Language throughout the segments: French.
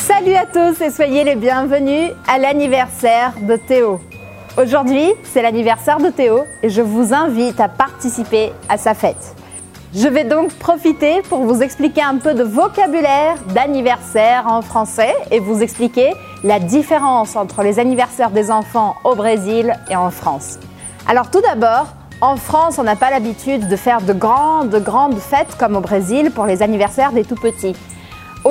Salut à tous et soyez les bienvenus à l'anniversaire de Théo. Aujourd'hui, c'est l'anniversaire de Théo et je vous invite à participer à sa fête. Je vais donc profiter pour vous expliquer un peu de vocabulaire d'anniversaire en français et vous expliquer la différence entre les anniversaires des enfants au Brésil et en France. Alors tout d'abord, en France, on n'a pas l'habitude de faire de grandes, grandes fêtes comme au Brésil pour les anniversaires des tout petits.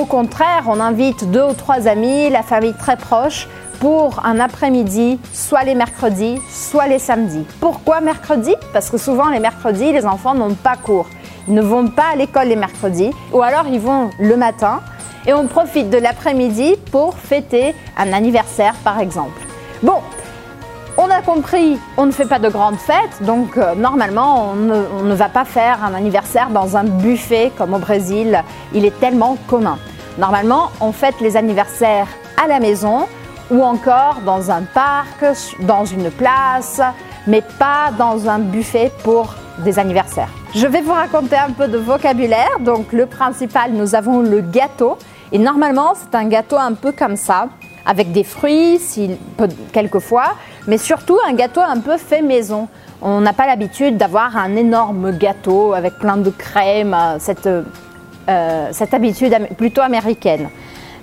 Au contraire, on invite deux ou trois amis, la famille très proche, pour un après-midi, soit les mercredis, soit les samedis. Pourquoi mercredi? Parce que souvent les mercredis, les enfants n'ont pas cours. Ils ne vont pas à l'école les mercredis, ou alors ils vont le matin, et on profite de l'après-midi pour fêter un anniversaire par exemple. Bon, on a compris, on ne fait pas de grandes fêtes, donc euh, normalement on ne, on ne, va pas faire un anniversaire dans un buffet comme au Brésil, il est tellement commun. Normalement on fête les anniversaires à la maison ou encore dans un parc, dans une place, mais pas dans un buffet pour des anniversaires. Je vais vous raconter un peu de vocabulaire, donc le principal, nous avons le gâteau, et normalement c'est un gâteau un peu comme ça, avec des fruits, si, quelquefois, mais surtout un gâteau un peu fait maison. On n'a pas l'habitude d'avoir un énorme gâteau avec plein de crème, cette, euh, cette habitude plutôt américaine.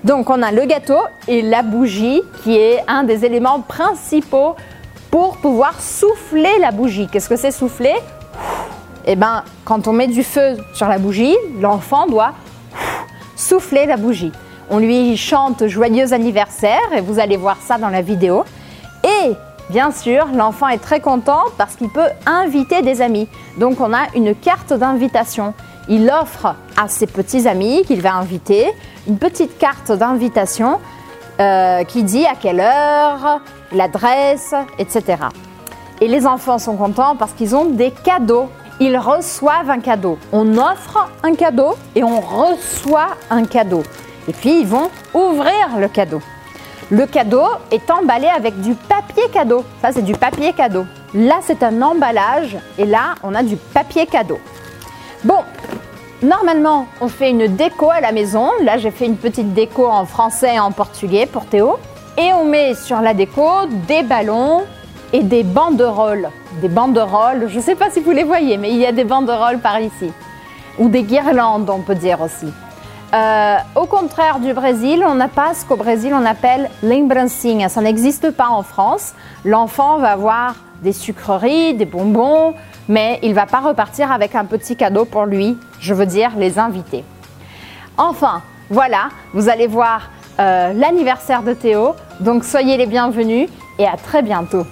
Donc on a le gâteau et la bougie qui est un des éléments principaux pour pouvoir souffler la bougie. Qu'est-ce que c'est souffler? Eh bien, quand on met du feu sur la bougie, l'enfant doit souffler la bougie. On lui chante joyeux anniversaire et vous allez voir ça dans la vidéo. Et bien sûr, l'enfant est très content parce qu'il peut inviter des amis. Donc on a une carte d'invitation. Il offre à ses petits amis qu'il va inviter une petite carte d'invitation euh, qui dit à quelle heure, l'adresse, etc. Et les enfants sont contents parce qu'ils ont des cadeaux. Ils reçoivent un cadeau. On offre un cadeau et on reçoit un cadeau. Et puis ils vont ouvrir le cadeau. Le cadeau est emballé avec du papier cadeau. Ça, c'est du papier cadeau. Là, c'est un emballage et là, on a du papier cadeau. Normalement, on fait une déco à la maison. Là, j'ai fait une petite déco en français et en portugais pour Théo. Et on met sur la déco des ballons et des banderoles. Des banderoles, je ne sais pas si vous les voyez, mais il y a des banderoles par ici. Ou des guirlandes, on peut dire aussi. Euh, au contraire du Brésil, on n'a pas ce qu'au Brésil on appelle lembrancinha. Ça n'existe pas en France. L'enfant va avoir des sucreries, des bonbons, mais il ne va pas repartir avec un petit cadeau pour lui, je veux dire les invités. Enfin, voilà, vous allez voir euh, l'anniversaire de Théo, donc soyez les bienvenus et à très bientôt.